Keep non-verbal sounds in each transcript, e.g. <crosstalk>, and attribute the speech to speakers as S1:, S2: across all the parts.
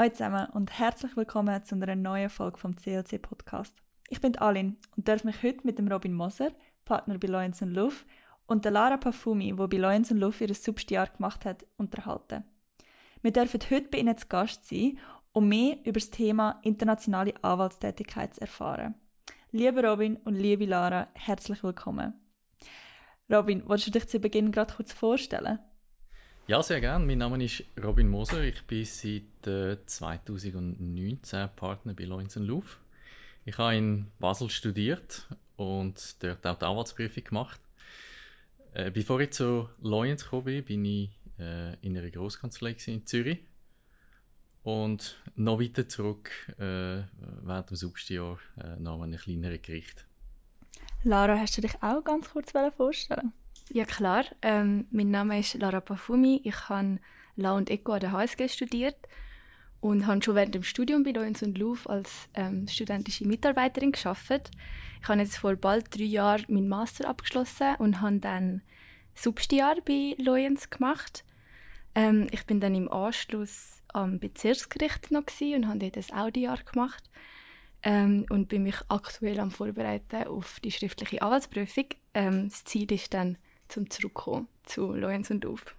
S1: Hallo zusammen und herzlich willkommen zu einer neuen Folge vom CLC Podcast. Ich bin Alin und darf mich heute mit dem Robin Moser, Partner bei Loyens Luff, und der Lara Parfumi, wo bei Loyens Luff ihr Substiar gemacht hat, unterhalten. Wir dürfen heute bei Ihnen zu Gast sein, um mehr über das Thema internationale Anwaltstätigkeit zu erfahren. Liebe Robin und liebe Lara, herzlich willkommen. Robin, wolltest du dich zu Beginn gerade kurz vorstellen?
S2: Ja, sehr gerne. Mein Name ist Robin Moser. Ich bin seit äh, 2019 Partner bei Loyens Louvre. Ich habe in Basel studiert und dort auch die Anwaltsprüfung gemacht. Äh, bevor ich zu Loyens gekommen bin, bin ich äh, in einer Großkanzlei in Zürich. Und noch weiter zurück, äh, während dem Substijahr, äh, noch an einem kleineren Gericht.
S1: Lara, hast du dich auch ganz kurz vorstellen
S3: Ja, klar. Ähm, mein Name ist Lara Parfumi. Ich habe La und Eco an der HSG studiert und habe schon während dem Studium bei Loyens und Louvre als ähm, studentische Mitarbeiterin geschafft. Ich habe jetzt vor bald drei Jahren meinen Master abgeschlossen und habe dann Substiar bei Loyens gemacht. Ähm, ich bin dann im Anschluss am Bezirksgericht noch und habe dort ein Audi-Jahr gemacht ähm, und bin mich aktuell am Vorbereiten auf die schriftliche Anwaltsprüfung. Ähm, das Ziel ist dann zum Zurückkommen zu Loyens und Louvre.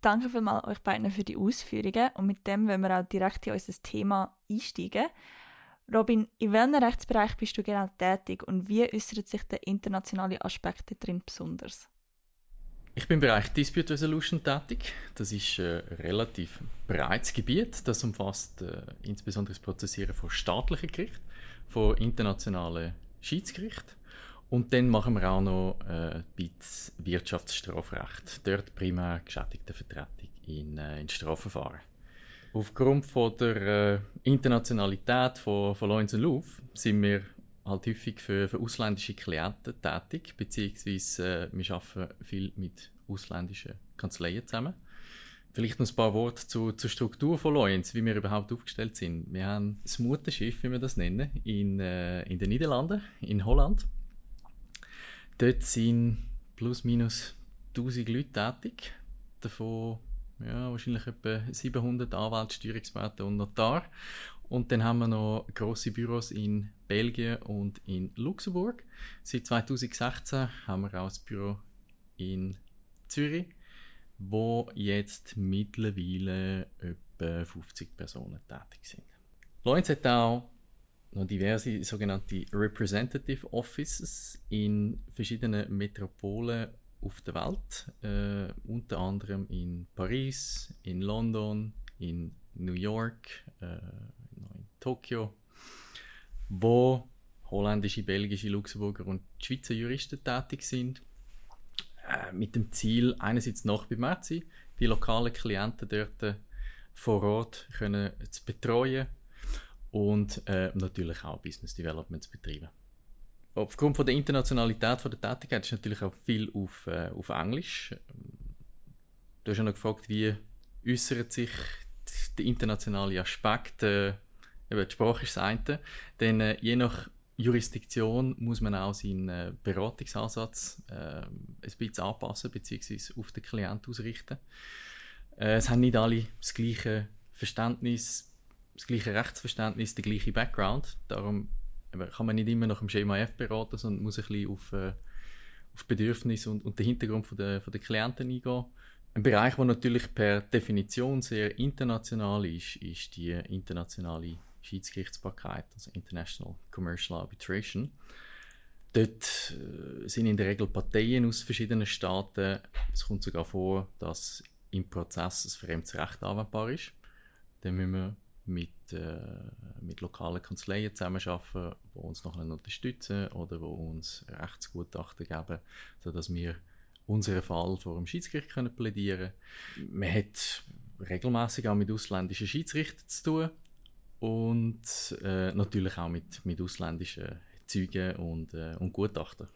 S1: Danke vielmals euch beiden für die Ausführungen und mit dem wollen wir auch direkt in unser Thema einsteigen. Robin, in welchem Rechtsbereich bist du genau tätig und wie äußert sich der internationale Aspekt darin besonders?
S2: Ich bin im Bereich Dispute Resolution tätig. Das ist ein relativ breites Gebiet. Das umfasst äh, insbesondere das Prozessieren von staatlichen Gerichten, von internationalen Schiedsgerichten und dann machen wir auch noch äh, ein Wirtschaftsstrafrecht. Dort primär Geschädigtenvertretung in, äh, in Strafverfahren. Aufgrund von der äh, Internationalität von, von Loyens Louvre sind wir halt häufig für, für ausländische Klienten tätig, beziehungsweise äh, wir arbeiten viel mit ausländischen Kanzleien zusammen. Vielleicht noch ein paar Worte zu, zur Struktur von Loyens, wie wir überhaupt aufgestellt sind. Wir haben das Mutterschiff, wie wir das nennen, in, äh, in den Niederlanden, in Holland. Dort sind plus minus 1000 Leute tätig, davon ja, wahrscheinlich etwa 700 Anwälte, Steuerexperten und Notar. Und dann haben wir noch grosse Büros in Belgien und in Luxemburg. Seit 2016 haben wir auch ein Büro in Zürich, wo jetzt mittlerweile etwa 50 Personen tätig sind. Lorenz hat auch noch diverse sogenannte Representative Offices in verschiedenen Metropolen auf der Welt, äh, unter anderem in Paris, in London, in New York, äh, Tokio, wo holländische, belgische, Luxemburger und Schweizer Juristen tätig sind, äh, mit dem Ziel, einerseits noch beim zu sein, die lokalen Klienten dort vor Ort können zu betreuen und äh, natürlich auch Business Development zu betreiben. Aufgrund von der Internationalität von der Tätigkeit ist natürlich auch viel auf, äh, auf Englisch. Du hast ja noch gefragt, wie äußert sich der internationale Aspekt, äh, die Sprache ist das eine, denn äh, je nach Jurisdiktion muss man auch seinen äh, Beratungsansatz äh, ein bisschen anpassen bzw. auf den Klienten ausrichten. Äh, es haben nicht alle das gleiche Verständnis das gleiche Rechtsverständnis, der gleiche Background. Darum kann man nicht immer nach dem Schema F beraten, sondern muss ein bisschen auf, äh, auf Bedürfnisse und, und den Hintergrund von der, von der Klienten eingehen. Ein Bereich, der natürlich per Definition sehr international ist, ist die internationale Schiedsgerichtsbarkeit, also International Commercial Arbitration. Dort äh, sind in der Regel Parteien aus verschiedenen Staaten. Es kommt sogar vor, dass im Prozess ein fremdes Recht anwendbar ist. Dann müssen wir mit, äh, mit lokalen Kanzleien zusammenarbeiten, die uns noch unterstützen oder die uns Rechtsgutachten geben, sodass wir unseren Fall vor dem Schiedsgericht können plädieren können. Man hat regelmäßig auch mit ausländischen Schiedsrichtern zu tun und äh, natürlich auch mit, mit ausländischen Zeugen und, äh, und Gutachten.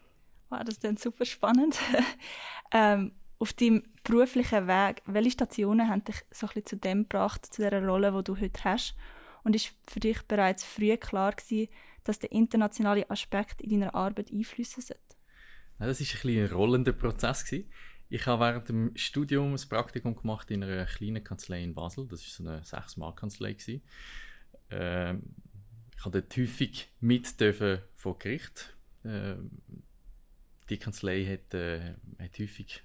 S1: Wow, das ist super spannend. <laughs> ähm, auf deinem beruflichen Weg, welche Stationen haben dich so ein bisschen zu dem gebracht, zu der Rolle, die du heute hast? Und ist für dich bereits früh klar gewesen, dass der internationale Aspekt in deiner Arbeit einflüssen sollte?
S2: Ja, das war ein, ein rollender Prozess. Gewesen. Ich habe während dem Studium ein Praktikum gemacht in einer kleinen Kanzlei in Basel. Das war so eine sechs mann kanzlei Ähm, ich habe dort häufig mit dürfen vor Gericht. Ähm, die Kanzlei hat, äh, hat häufig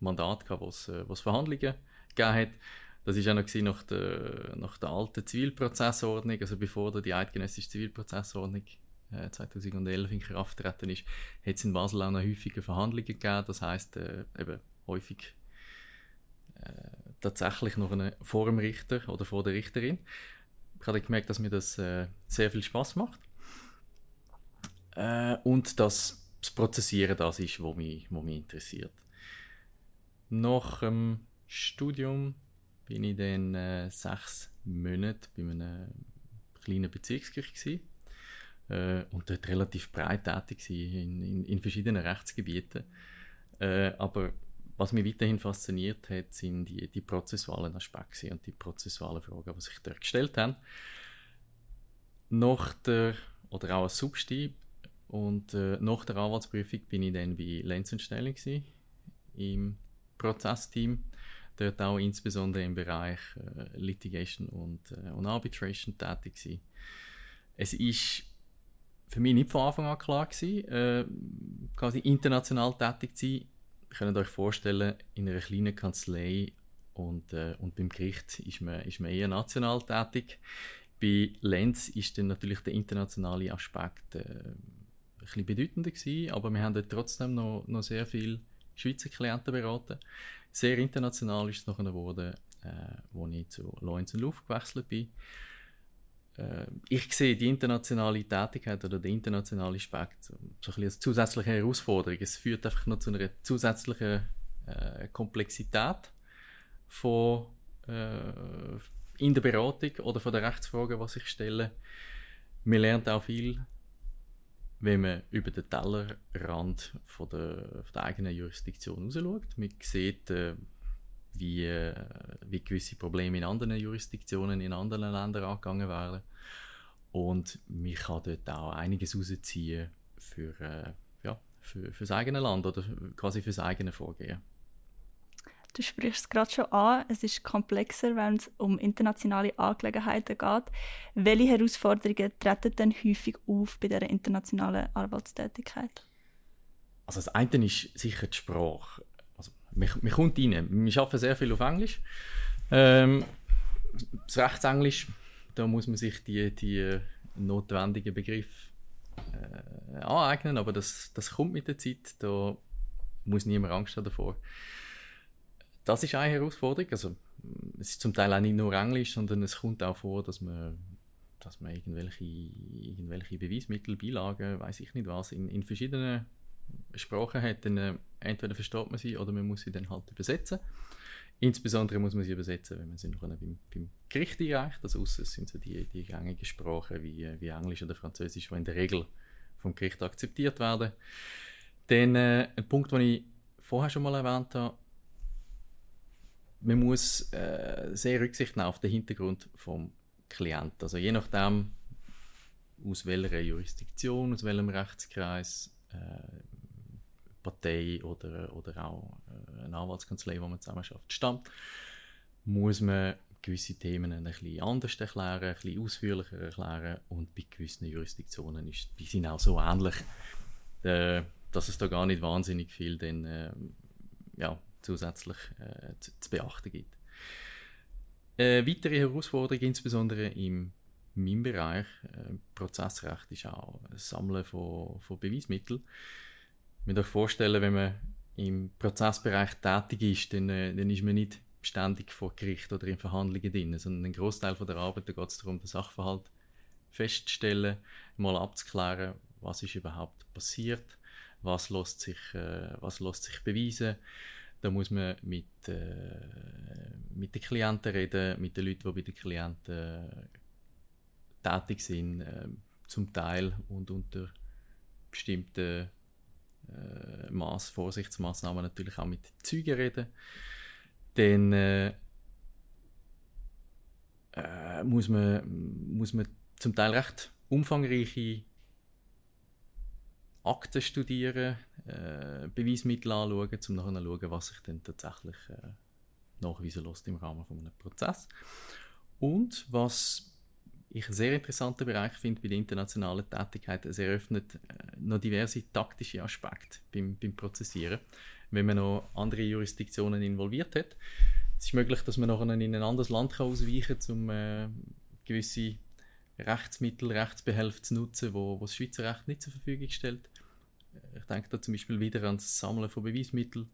S2: Mandat gehabt, wo es, äh, wo es Verhandlungen gegeben hat. Das war auch noch nach der, nach der alten Zivilprozessordnung, also bevor die eidgenössische Zivilprozessordnung 2011 äh, in Kraft getreten ist, hat es in Basel auch noch häufige Verhandlungen gegeben. Das heisst, äh, eben häufig äh, tatsächlich noch eine, vor dem Richter oder vor der Richterin. Ich habe gemerkt, dass mir das äh, sehr viel Spaß macht. Äh, und dass das Prozessieren das ist, was mich, was mich interessiert. Nach dem Studium bin ich dann äh, sechs Monate bei einem kleinen Bezirksgericht gewesen äh, und dort relativ breit tätig in, in, in verschiedenen Rechtsgebieten. Äh, aber was mich weiterhin fasziniert hat, sind die, die prozessualen Aspekte und die prozessualen Fragen, die sich dort gestellt haben. Nach der, oder auch als Substi und äh, nach der Anwaltsprüfung bin ich dann bei Lenz und Stelling im Prozessteam. Dort auch insbesondere im Bereich äh, Litigation und, äh, und Arbitration tätig gewesen. Es ist für mich nicht von Anfang an klar gewesen, äh, quasi international tätig zu sein. Könnt euch vorstellen, in einer kleinen Kanzlei und, äh, und beim Gericht ist man, ist man eher national tätig. Bei Lenz ist dann natürlich der internationale Aspekt äh, ein bisschen bedeutender gewesen, aber wir haben dort trotzdem noch, noch sehr viele Schweizer Klienten beraten. Sehr international ist es nachher geworden, äh, als ich zu Lorenz Luft gewechselt bin. Äh, ich sehe die internationale Tätigkeit oder den internationalen Aspekt so, ein bisschen als zusätzliche Herausforderung. Es führt einfach noch zu einer zusätzlichen äh, Komplexität von, äh, in der Beratung oder von der Rechtsfragen, die sich stellen. Man lernt auch viel, wenn man über den Tellerrand von der, von der eigenen Jurisdiktion raus schaut. Man sieht, äh, wie, äh, wie gewisse Probleme in anderen Jurisdiktionen, in anderen Ländern angegangen werden. Und man kann dort auch einiges rausziehen für, äh, ja, für, für das eigene Land oder quasi für das eigene Vorgehen.
S1: Du sprichst es gerade schon an, es ist komplexer, wenn es um internationale Angelegenheiten geht. Welche Herausforderungen treten denn häufig auf bei dieser internationalen Arbeitstätigkeit?
S2: Also das eine ist sicher die Sprache man, man kommt rein. Wir arbeiten sehr viel auf Englisch. Ähm, das Rechtsenglisch, da muss man sich die, die notwendigen Begriffe äh, aneignen, aber das, das kommt mit der Zeit. Da muss niemand Angst haben davor. Das ist eine Herausforderung. Also, es ist zum Teil auch nicht nur Englisch, sondern es kommt auch vor, dass man, dass man irgendwelche, irgendwelche Beweismittel, Beilagen, weiß ich nicht was, in, in verschiedenen Sprachen hat, dann äh, entweder versteht man sie oder man muss sie dann halt übersetzen. Insbesondere muss man sie übersetzen, wenn man sie noch beim, beim Gericht einreicht. Also außer es sind so die, die gängigen Sprachen wie, äh, wie Englisch oder Französisch, die in der Regel vom Gericht akzeptiert werden. Dann äh, ein Punkt, den ich vorher schon mal erwähnt habe, man muss äh, sehr Rücksicht nehmen auf den Hintergrund vom Klienten. Also je nachdem, aus welcher Jurisdiktion, aus welchem Rechtskreis äh, Partei oder, oder auch äh, eine Anwaltskanzlei, wo man zusammen schafft, stammt, muss man gewisse Themen ein bisschen anders erklären, ein bisschen ausführlicher erklären und bei gewissen Jurisdiktionen ist, die sind auch so ähnlich, äh, dass es da gar nicht wahnsinnig viel dann, äh, ja, zusätzlich äh, zu, beachten gibt. Eine weitere Herausforderung, insbesondere im meinem Bereich, äh, Prozessrecht, ist auch das Sammeln von, von Beweismitteln mir vorstellen, wenn man im Prozessbereich tätig ist, dann, äh, dann ist man nicht ständig vor Gericht oder in Verhandlungen drin, sondern ein Großteil der Arbeit geht es darum, den Sachverhalt festzustellen, mal abzuklären, was ist überhaupt passiert, was lässt sich, äh, was lässt sich beweisen. Da muss man mit, äh, mit den Klienten reden, mit den Leuten, die bei den Klienten äh, tätig sind, äh, zum Teil und unter bestimmten äh, Maß, Vorsichtsmaßnahmen natürlich auch mit Zeugen reden. Dann äh, äh, muss, man, muss man zum Teil recht umfangreiche Akten studieren, äh, Beweismittel anschauen, um nachher zu schauen, was sich dann tatsächlich äh, nachweisen lässt im Rahmen von einem Prozess. Und was ich einen sehr interessanten Bereich finde bei der internationalen Tätigkeit, es eröffnet äh, noch diverse taktische Aspekte beim, beim Prozessieren, wenn man noch andere Jurisdiktionen involviert hat. Es ist möglich, dass man nachher in ein anderes Land kann ausweichen kann, um äh, gewisse Rechtsmittel, Rechtsbehelfe zu nutzen, wo, wo das Schweizer Recht nicht zur Verfügung stellt. Ich denke da zum Beispiel wieder an das Sammeln von Beweismitteln,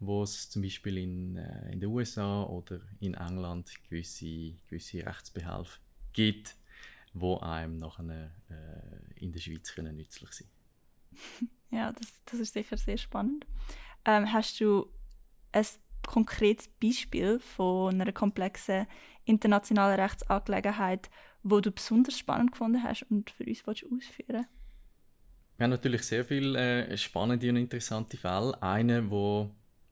S2: wo es zum Beispiel in, äh, in den USA oder in England gewisse, gewisse Rechtsbehelfe gibt, wo einem nachher äh, in der Schweiz können nützlich sind. <laughs>
S1: Ja, das, das ist sicher sehr spannend. Ähm, hast du ein konkretes Beispiel von einer komplexen internationalen Rechtsangelegenheit, wo du besonders spannend gefunden hast und für uns ausführen willst?
S2: Wir haben natürlich sehr viele äh, spannende und interessante Fälle. Einer, wo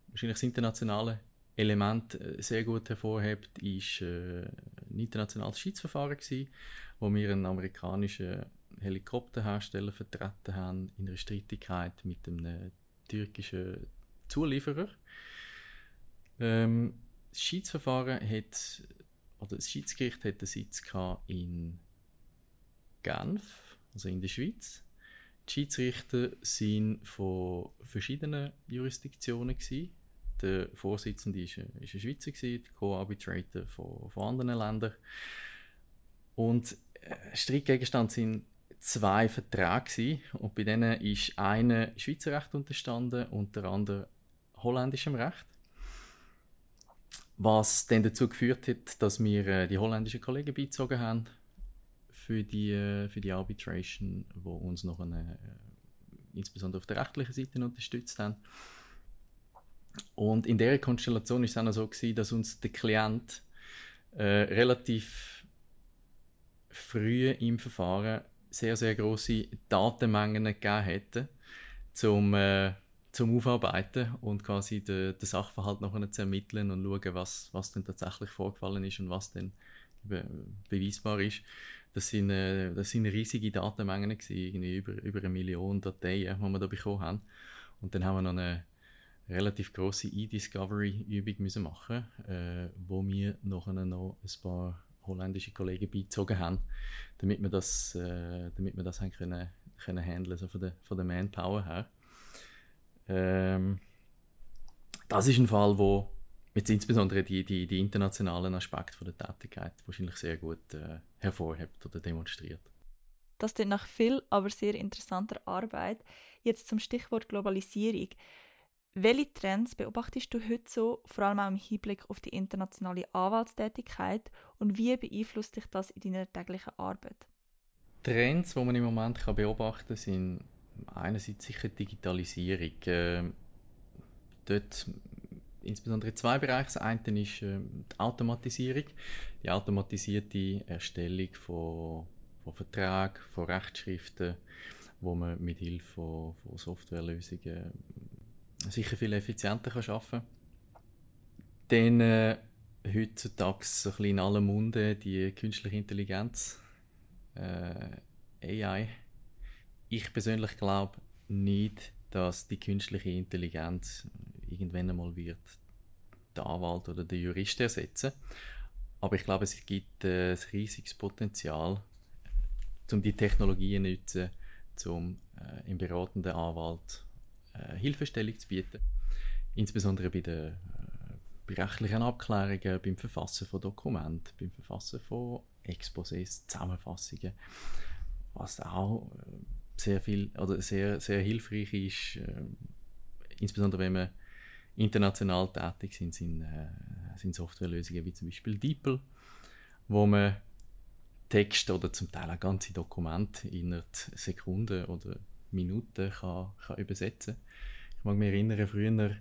S2: wahrscheinlich das internationale Element äh, sehr gut hervorhebt, ist äh, ein internationales Schiedsverfahren gewesen, wo wir einen amerikanischen Helikopterhersteller vertreten haben in einer Streitigkeit mit einem türkischen Zulieferer. Ähm, das Schiedsverfahren hat, oder das Schiedsgericht hat den Sitz in Genf, also in der Schweiz. Die Schiedsrichter sind von verschiedenen Jurisdiktionen gewesen. Der Vorsitzende war ein, ein Schweizer, gewesen, der Co-Arbitrator von, von anderen Ländern. Und äh, Streitgegenstand sind zwei Verträge gewesen, und bei denen ist einer Schweizer Recht unterstanden und der andere holländischem Recht. Was dann dazu geführt hat, dass wir äh, die holländischen Kollegen beizogen haben für die, äh, für die Arbitration, wo uns noch eine, insbesondere auf der rechtlichen Seite unterstützt haben. Und in der Konstellation ist es auch so gewesen, dass uns der Klient äh, relativ früh im Verfahren sehr, sehr große Datenmengen gegeben hätte, zum, äh, zum Aufarbeiten und quasi den, den Sachverhalt noch zu ermitteln und schauen, was, was denn tatsächlich vorgefallen ist und was denn beweisbar ist. Das sind, äh, das sind riesige Datenmengen, gewesen, irgendwie über, über eine Million Dateien, die wir da bekommen haben. Und dann haben wir noch eine relativ große E-Discovery-Übung müssen machen, äh, wo wir noch ein paar holländische Kollegen beizogen haben, damit wir das, äh, damit wir das haben können, können handeln, so von der, von der Manpower her. Ähm, das ist ein Fall, wo jetzt insbesondere die, die, die internationalen Aspekte der Tätigkeit wahrscheinlich sehr gut äh, hervorhebt oder demonstriert.
S1: Das klingt nach viel, aber sehr interessanter Arbeit. Jetzt zum Stichwort Globalisierung. Welche Trends beobachtest du heute so, vor allem auch im Hinblick auf die internationale Anwaltstätigkeit und wie beeinflusst dich das in deiner täglichen Arbeit?
S2: Trends, die man im Moment kann beobachten kann, sind einerseits sicher Digitalisierung. Äh, dort insbesondere zwei Bereiche. Das eine ist äh, die Automatisierung, die automatisierte Erstellung von, von Verträgen, von Rechtsschriften, wo man mit Hilfe von, von Softwarelösungen sicher viel effizienter kann arbeiten kann. Dann äh, heutzutage so ein bisschen in aller Munde die künstliche Intelligenz, äh, AI. Ich persönlich glaube nicht, dass die künstliche Intelligenz irgendwann einmal wird der Anwalt oder der Jurist ersetzen. Aber ich glaube, es gibt äh, ein riesiges Potenzial, um die Technologien zu nutzen, um äh, im beratenden Anwalt äh, Hilfestellung zu bieten. Insbesondere bei den äh, bei rechtlichen Abklärungen, beim Verfassen von Dokumenten, beim Verfassen von Exposés, Zusammenfassungen, was auch äh, sehr viel oder sehr, sehr hilfreich ist, äh, insbesondere wenn man international tätig sind, sind, äh, sind Softwarelösungen wie zum Beispiel DeepL, wo man Text oder zum Teil auch ganze Dokumente in Sekunden oder Minuten kann, kann übersetzen Ich mag mich erinnern, früher,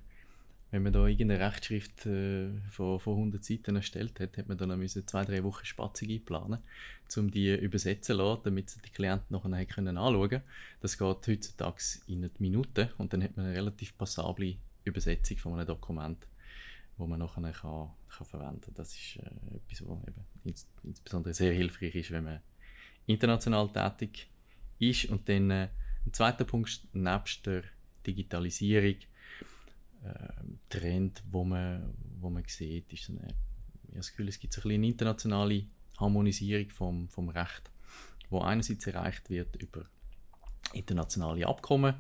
S2: wenn man da irgendeine Rechtschrift äh, von, von 100 Seiten erstellt hat, hat man dann müssen zwei, drei Wochen Spatzung einplanen, um die übersetzen zu lassen, damit die Klienten nachher können anschauen können. Das geht heutzutage in Minuten und dann hat man eine relativ passable Übersetzung von einem Dokument, wo man nachher kann, kann verwenden kann. Das ist äh, etwas, was eben ins, insbesondere sehr hilfreich ist, wenn man international tätig ist. Und dann äh, ein zweiter Punkt, nebst der Digitalisierung, äh, Trend, wo man, wo man sieht, ist eine, ich habe das Gefühl, es gibt eine internationale Harmonisierung vom, vom Recht, wo einerseits erreicht wird über internationale Abkommen,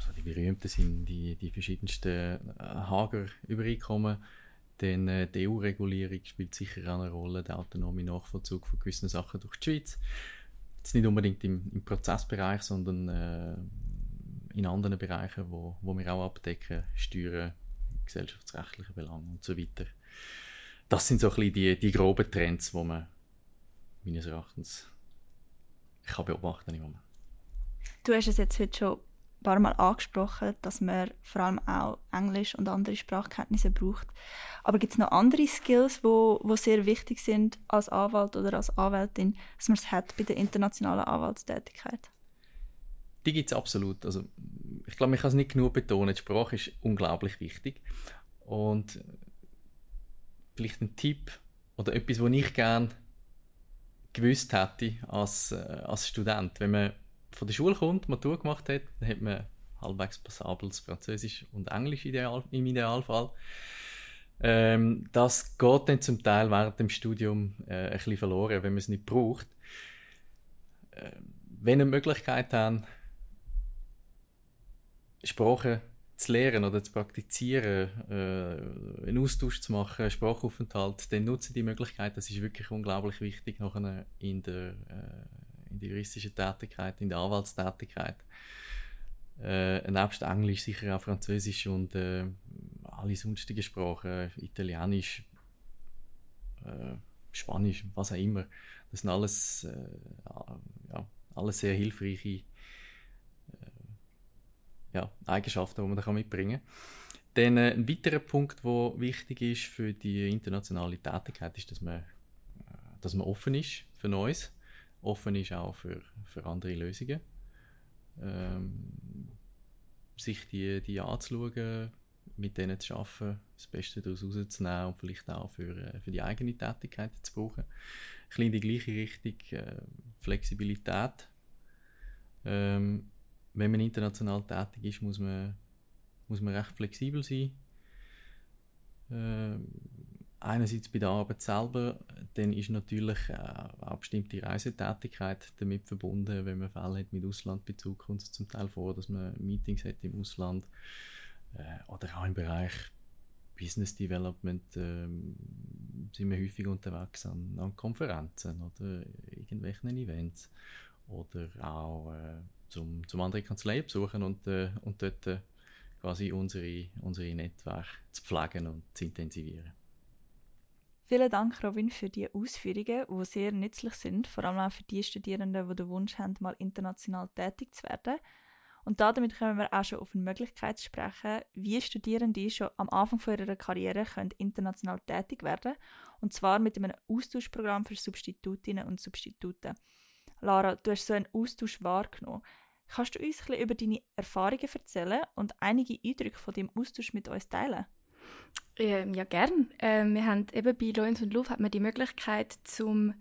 S2: also die berühmten sind die, die verschiedensten äh, Hager Übereinkommen, dann äh, die EU-Regulierung spielt sicher eine Rolle, der autonome Nachvollzug von gewissen Sachen durch die Schweiz. Jetzt nicht unbedingt im, im Prozessbereich, sondern äh, in anderen Bereichen, wo, wo wir auch abdecken, Steuern, gesellschaftsrechtliche Belange und so weiter. Das sind so ein bisschen die, die groben Trends, die man meines Erachtens kann beobachten Moment.
S1: Du hast es jetzt heute schon paar Mal angesprochen, dass man vor allem auch Englisch und andere Sprachkenntnisse braucht. Aber gibt es noch andere Skills, wo, wo sehr wichtig sind als Anwalt oder als Anwältin, dass man es hat bei der internationalen Anwaltstätigkeit?
S2: Die gibt es absolut. Also, ich glaube, ich kann es nicht genug betonen. Die Sprache ist unglaublich wichtig. Und vielleicht ein Tipp oder etwas, was ich gerne gewusst hätte als, äh, als Student. Wenn man von der Schule kommt, Matur gemacht hat, dann hat man halbwegs passables Französisch und Englisch ideal, im Idealfall. Ähm, das geht dann zum Teil während dem Studium äh, ein bisschen verloren, wenn man es nicht braucht. Äh, wenn ihr die Möglichkeit habt, Sprachen zu lernen oder zu praktizieren, äh, einen Austausch zu machen, einen Sprachaufenthalt, dann nutze die Möglichkeit. Das ist wirklich unglaublich wichtig nachher in der, äh, in der juristischen Tätigkeit, in der Anwaltstätigkeit. Äh, nebst Englisch sicher auch Französisch und äh, alle sonstigen Sprachen, Italienisch, äh, Spanisch, was auch immer. Das sind alles, äh, ja, alles sehr hilfreiche ja, Eigenschaften, die man da mitbringen kann. Dann äh, ein weiterer Punkt, der wichtig ist für die internationale Tätigkeit, ist, dass man, äh, dass man offen ist für Neues, offen ist auch für, für andere Lösungen. Ähm, sich die, die anzuschauen, mit denen zu arbeiten, das Beste daraus rauszunehmen und vielleicht auch für, äh, für die eigene Tätigkeit zu brauchen. Ein bisschen in die gleiche Richtung, äh, Flexibilität. Ähm, wenn man international tätig ist, muss man, muss man recht flexibel sein. Äh, einerseits bei der Arbeit selber, dann ist natürlich äh, auch bestimmte Reisetätigkeit damit verbunden, wenn man Fälle hat mit Auslandbezug, kommt es zum Teil vor, dass man Meetings hat im Ausland äh, oder auch im Bereich Business Development äh, sind wir häufig unterwegs an, an Konferenzen oder irgendwelchen Events oder auch äh, zum, zum andere Kanzleien besuchen und, äh, und dort äh, quasi unsere, unsere Netzwerke zu pflegen und zu intensivieren.
S1: Vielen Dank, Robin, für die Ausführungen, die sehr nützlich sind, vor allem auch für die Studierenden, die den Wunsch haben, mal international tätig zu werden. Und damit können wir auch schon auf eine Möglichkeit sprechen, wie Studierende schon am Anfang ihrer Karriere können international tätig werden und zwar mit einem Austauschprogramm für Substitutinnen und Substituten. Lara, du hast so einen Austausch wahrgenommen. Kannst du uns ein bisschen über deine Erfahrungen erzählen und einige Eindrücke von dem Austausch mit uns teilen?
S3: Ähm, ja, gern. Ähm, wir haben eben bei Loins und Luft hat man die Möglichkeit, zum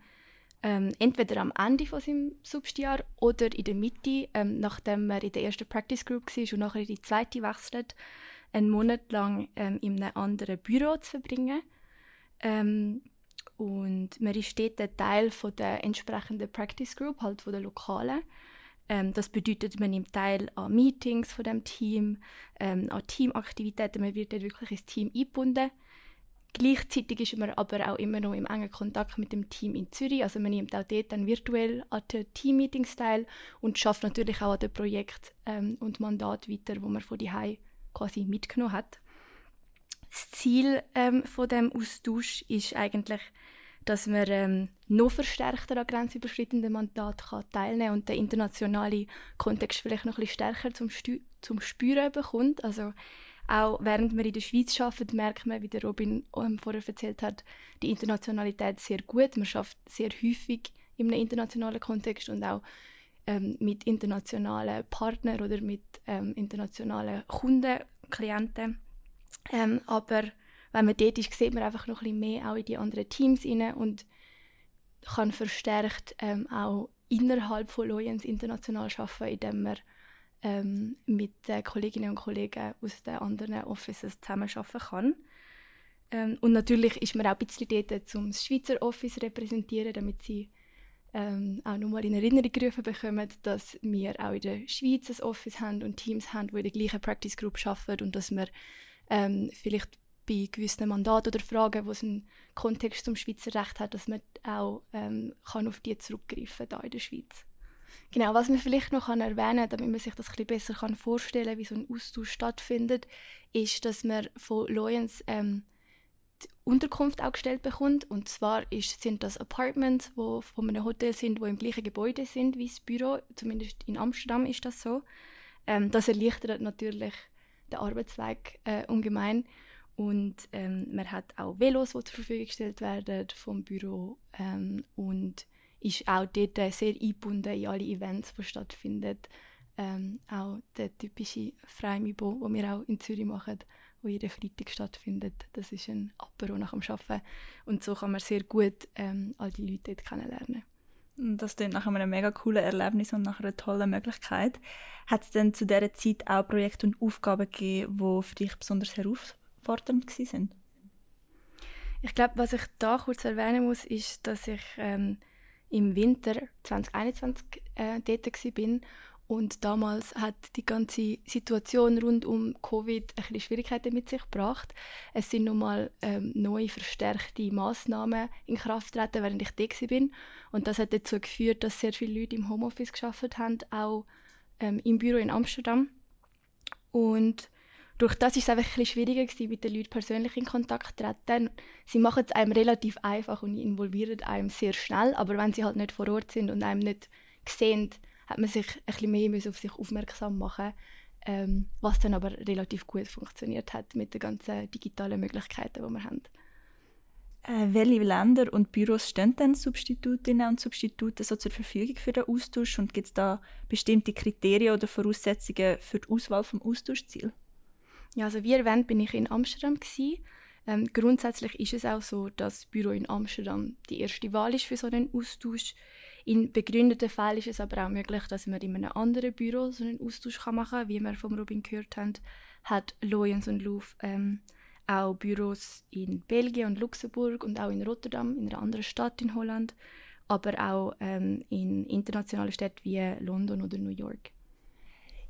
S3: ähm, entweder am Ende von seinem Substiar oder in der Mitte, ähm, nachdem man in der ersten Practice Group war und nachher in die zweite wechselt, einen Monat lang ähm, in einem anderen Büro zu verbringen. Ähm, und man ist dort Teil von der entsprechenden Practice Group, halt von der lokalen. Ähm, das bedeutet, man nimmt teil an Meetings von dem Team, ähm, an Teamaktivitäten, man wird dort wirklich ins Team eingebunden. Gleichzeitig ist man aber auch immer noch im engen Kontakt mit dem Team in Zürich. Also man nimmt auch dort dann virtuell an den Team-Meetings teil und schafft natürlich auch an dem Projekt ähm, und Mandat weiter, wo man von die quasi mitgenommen hat. Das Ziel ähm, von dem Austausch ist eigentlich, dass man ähm, noch verstärkter an grenzüberschreitenden Mandaten kann teilnehmen und der internationale Kontext vielleicht noch ein stärker zum, Stü zum Spüren bekommt. Also auch während wir in der Schweiz arbeiten, merkt man, wie der Robin ähm, vorher erzählt hat, die Internationalität sehr gut. Man schafft sehr häufig in einem internationalen Kontext und auch ähm, mit internationalen Partnern oder mit ähm, internationalen Kunden, Klienten. Ähm, aber wenn man dort ist, sieht man einfach noch ein bisschen mehr auch in die anderen Teams rein und kann verstärkt ähm, auch innerhalb von Loyens international arbeiten, indem man ähm, mit den Kolleginnen und Kollegen aus den anderen Offices zusammenarbeiten kann. Ähm, und natürlich ist man auch ein bisschen dort, um das Schweizer Office zu repräsentieren, damit sie ähm, auch nochmal in Erinnerung gerufen bekommen, dass wir auch in der Schweiz ein Office haben und Teams haben, die in der gleichen Practice Group arbeiten und dass wir ähm, vielleicht bei gewissen Mandaten oder Fragen, wo es einen Kontext zum Schweizer Recht hat, dass man auch ähm, kann auf die zurückgreifen kann in der Schweiz. Genau, was man vielleicht noch kann erwähnen kann, damit man sich das ein bisschen besser vorstellen kann, wie so ein Austausch stattfindet, ist, dass man von Loyens ähm, die Unterkunft auch gestellt bekommt. Und zwar ist, sind das Apartments, die von einem Hotel sind, die im gleichen Gebäude sind wie das Büro. Zumindest in Amsterdam ist das so. Ähm, das erleichtert natürlich den Arbeitsweg äh, ungemein. Und ähm, man hat auch Velos, die zur Verfügung gestellt werden vom Büro. Ähm, und ist auch dort sehr eingebunden in alle Events, die stattfinden. Ähm, auch der typische Freimibo, den wir auch in Zürich machen, wo jeden Freitag stattfindet. Das ist ein Apero nach dem Arbeiten. Und so kann man sehr gut ähm, all die Leute dort kennenlernen.
S1: Das klingt nach einem mega coolen Erlebnis und nach einer tollen Möglichkeit. Hat es denn zu dieser Zeit auch Projekte und Aufgaben gegeben, die für dich besonders herausfordernd waren?
S3: Ich glaube, was ich da kurz erwähnen muss, ist, dass ich ähm, im Winter 2021 äh, dort war und damals hat die ganze Situation rund um Covid ein bisschen Schwierigkeiten mit sich gebracht. Es sind nochmal ähm, neue verstärkte Massnahmen in Kraft getreten, während ich da war. Und das hat dazu geführt, dass sehr viele Leute im Homeoffice geschafft haben, auch ähm, im Büro in Amsterdam. Und durch das ist es einfach ein schwieriger gewesen, mit den Leuten persönlich in Kontakt zu treten. Sie machen es einem relativ einfach und involvieren einem sehr schnell, aber wenn sie halt nicht vor Ort sind und einem nicht sehen, hat man sich ein mehr auf sich aufmerksam machen ähm, was dann aber relativ gut funktioniert hat mit den ganzen digitalen Möglichkeiten, die wir haben.
S1: Äh, welche Länder und Büros stehen denn Substitutinnen und Substitute so zur Verfügung für den Austausch und gibt es da bestimmte Kriterien oder Voraussetzungen für die Auswahl vom Austauschziel?
S3: Ja, also wie erwähnt bin ich in Amsterdam Ähm, grundsätzlich ist es auch so, dass das Büro in Amsterdam die erste Wahl ist für so einen Austausch. In begründeten Fällen ist es aber auch möglich, dass man in einem anderen Büro so einen Austausch machen kann. Wie wir von Robin gehört haben, hat Loyens und Louvre ähm, auch Büros in Belgien und Luxemburg und auch in Rotterdam, in einer anderen Stadt in Holland, aber auch ähm, in internationalen Städten wie London oder New York.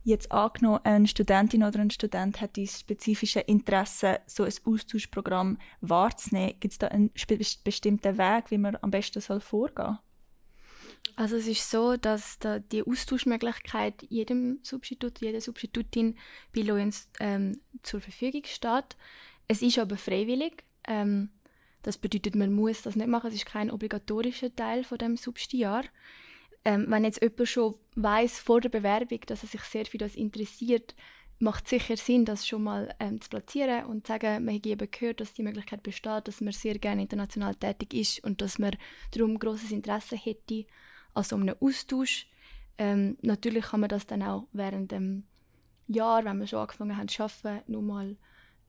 S1: Jetzt angenommen, eine Studentin oder ein Student hat die spezifische Interesse, so ein Austauschprogramm wahrzunehmen. Gibt es da einen bestimmten Weg, wie man am besten soll vorgehen soll?
S3: Also es ist so, dass da die Austauschmöglichkeit jedem Substitut, jeder Substitutin bei uns ähm, zur Verfügung steht. Es ist aber freiwillig. Ähm, das bedeutet, man muss das nicht machen. Es ist kein obligatorischer Teil von dem Substiar. Ähm, wenn jetzt jemand schon weiß vor der Bewerbung, dass er sich sehr für das interessiert, macht es sicher Sinn, das schon mal ähm, zu platzieren und zu sagen, man hat eben gehört, dass die Möglichkeit besteht, dass man sehr gerne international tätig ist und dass man darum großes Interesse hätte an so einem Austausch. Ähm, natürlich kann man das dann auch während dem Jahr, wenn wir schon angefangen haben zu arbeiten, nochmal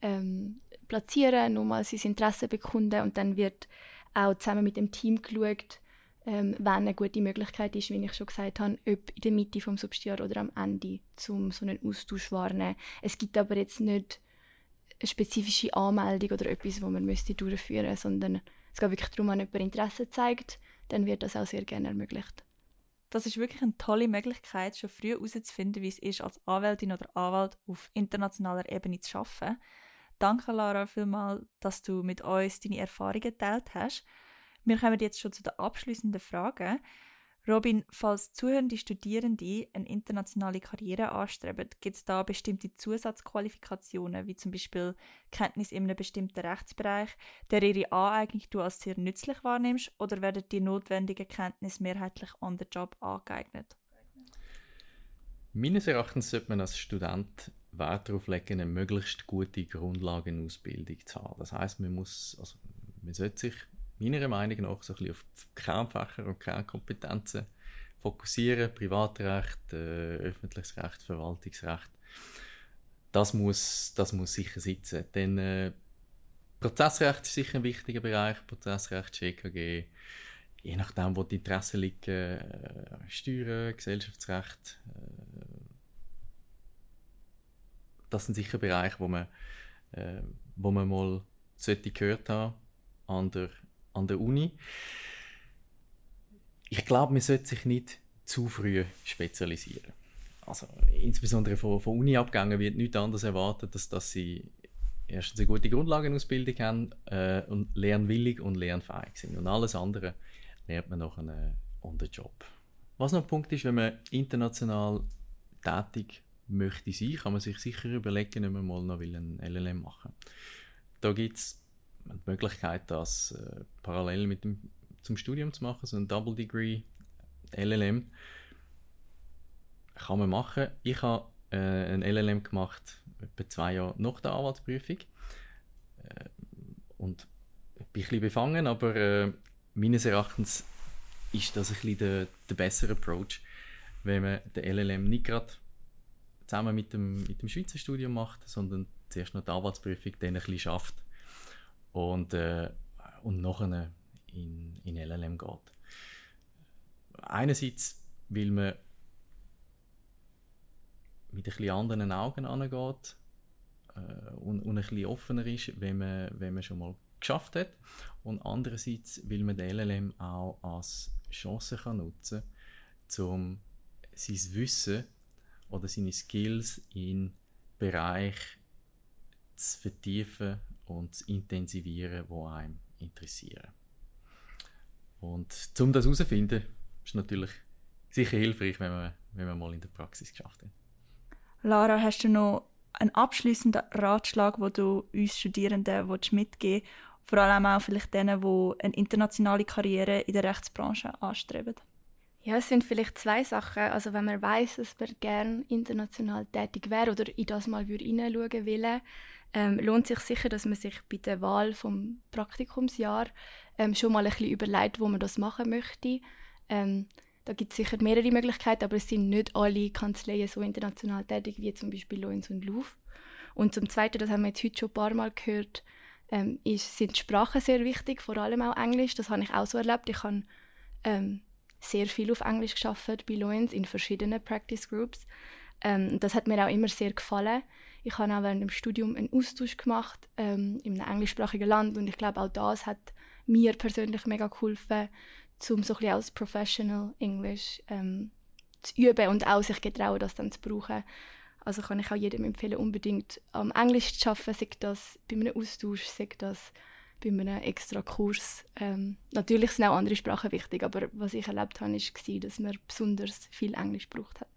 S3: ähm, platzieren, nochmal sein Interesse bekunden und dann wird auch zusammen mit dem Team geschaut, ähm, wenn eine gute Möglichkeit ist, wie ich schon gesagt habe, ob in der Mitte vom Substiar oder am Ende, um so einen Austausch wahrnehmen. Es gibt aber jetzt nicht eine spezifische Anmeldung oder etwas, wo man müsste durchführen müsste, sondern es geht wirklich darum, wenn jemand Interesse zeigt, dann wird das auch sehr gerne ermöglicht.
S1: Das ist wirklich eine tolle Möglichkeit, schon früh herauszufinden, wie es ist, als Anwältin oder Anwalt auf internationaler Ebene zu arbeiten. Danke, Lara, vielmals, dass du mit uns deine Erfahrungen geteilt hast. Wir kommen jetzt schon zu den abschließenden Fragen. Robin, falls zuhörende Studierende eine internationale Karriere anstreben, gibt es da bestimmte Zusatzqualifikationen, wie zum Beispiel Kenntnis in einem bestimmten Rechtsbereich, der ihre Aneignung du als sehr nützlich wahrnimmst, oder werden die notwendigen Kenntnisse mehrheitlich an den Job angeeignet?
S2: Meines Erachtens sollte man als Student Wert darauf legen, eine möglichst gute Grundlagenausbildung zu haben. Das heißt, man muss, also man sollte sich meiner Meinung nach so ein bisschen auf Kernfächer und Kernkompetenzen fokussieren. Privatrecht, äh, öffentliches Recht, Verwaltungsrecht. Das muss, das muss sicher sitzen. Denn äh, Prozessrecht ist sicher ein wichtiger Bereich. Prozessrecht, GKG, je nachdem, wo die Interessen liegen, äh, Steuern, Gesellschaftsrecht, äh, das sind sicher Bereiche, wo man, äh, wo man mal sollte gehört haben an der, an der Uni. Ich glaube, man sollte sich nicht zu früh spezialisieren. Also, insbesondere von, von Uni-Abgängen wird nichts anderes erwartet, als dass sie erstens eine gute Grundlagenausbildung haben äh, und lernwillig und lernfähig sind. Und alles andere lernt man nachher äh, on the job. Was noch ein Punkt ist, wenn man international tätig möchte sein, kann man sich sicher überlegen, ob man mal noch ein LLM machen will. Da gibt es die Möglichkeit, das äh, parallel mit dem, zum Studium zu machen, so ein Double Degree LLM. Kann man machen. Ich habe äh, ein LLM gemacht, etwa zwei Jahre nach der Anwaltsprüfung. Äh, und bin ein bisschen befangen, aber äh, meines Erachtens ist das ein bisschen der, der bessere Approach, wenn man den LLM nicht gerade zusammen mit dem, mit dem Schweizer Studium macht, sondern zuerst noch die Anwaltsprüfung, dann ein bisschen schafft und, äh, und nachher in, in LLM geht. Einerseits, weil man mit ein bisschen anderen Augen angeht äh, und, und ein bisschen offener ist, wenn man, wenn man schon mal geschafft hat. Und andererseits, weil man den LLM auch als Chance kann nutzen kann, um sein Wissen oder seine Skills in Bereich zu vertiefen und zu intensivieren, die einem interessieren. Und um das herauszufinden, ist natürlich sicher hilfreich, wenn man, wenn man mal in der Praxis geschafft hat.
S1: Lara, hast du noch einen abschließenden Ratschlag, wo du uns Studierenden mitgeben willst, vor allem auch vielleicht denen, die eine internationale Karriere in der Rechtsbranche anstreben?
S3: Ja, es sind vielleicht zwei Sachen. Also wenn man weiß, dass man gerne international tätig wäre oder in das mal hineinschauen will, ähm, lohnt sich sicher, dass man sich bei der Wahl vom Praktikumsjahr ähm, schon mal ein bisschen überlegt, wo man das machen möchte. Ähm, da gibt es sicher mehrere Möglichkeiten, aber es sind nicht alle Kanzleien so international tätig wie zum Beispiel Loins und Louvre. Und zum Zweiten, das haben wir jetzt heute schon ein paar Mal gehört, ähm, ist, sind Sprachen sehr wichtig, vor allem auch Englisch. Das habe ich auch so erlebt. Ich habe ähm, sehr viel auf Englisch geschafft bei Loins in verschiedenen Practice Groups. Ähm, das hat mir auch immer sehr gefallen. Ich habe auch während dem Studium einen Austausch gemacht ähm, in einem englischsprachigen Land und ich glaube auch das hat mir persönlich mega geholfen, um so ein als Professional Englisch ähm, zu üben und auch sich getrauen, das dann zu brauchen. Also kann ich auch jedem empfehlen, unbedingt am Englisch zu arbeiten, sei das bei einem Austausch, sei das bei einem extra Kurs. Ähm, natürlich sind auch andere Sprachen wichtig, aber was ich erlebt habe, war, dass man besonders viel Englisch gebraucht hat.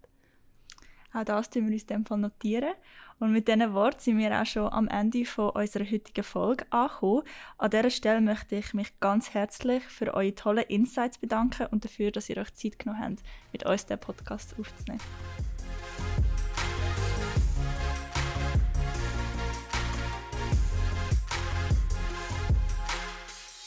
S1: Auch das tun wir uns in dem Fall notieren. Und mit diesen Worten sind wir auch schon am Ende von unserer heutigen Folge angekommen. An dieser Stelle möchte ich mich ganz herzlich für eure tollen Insights bedanken und dafür, dass ihr euch Zeit genommen habt, mit uns den Podcast aufzunehmen.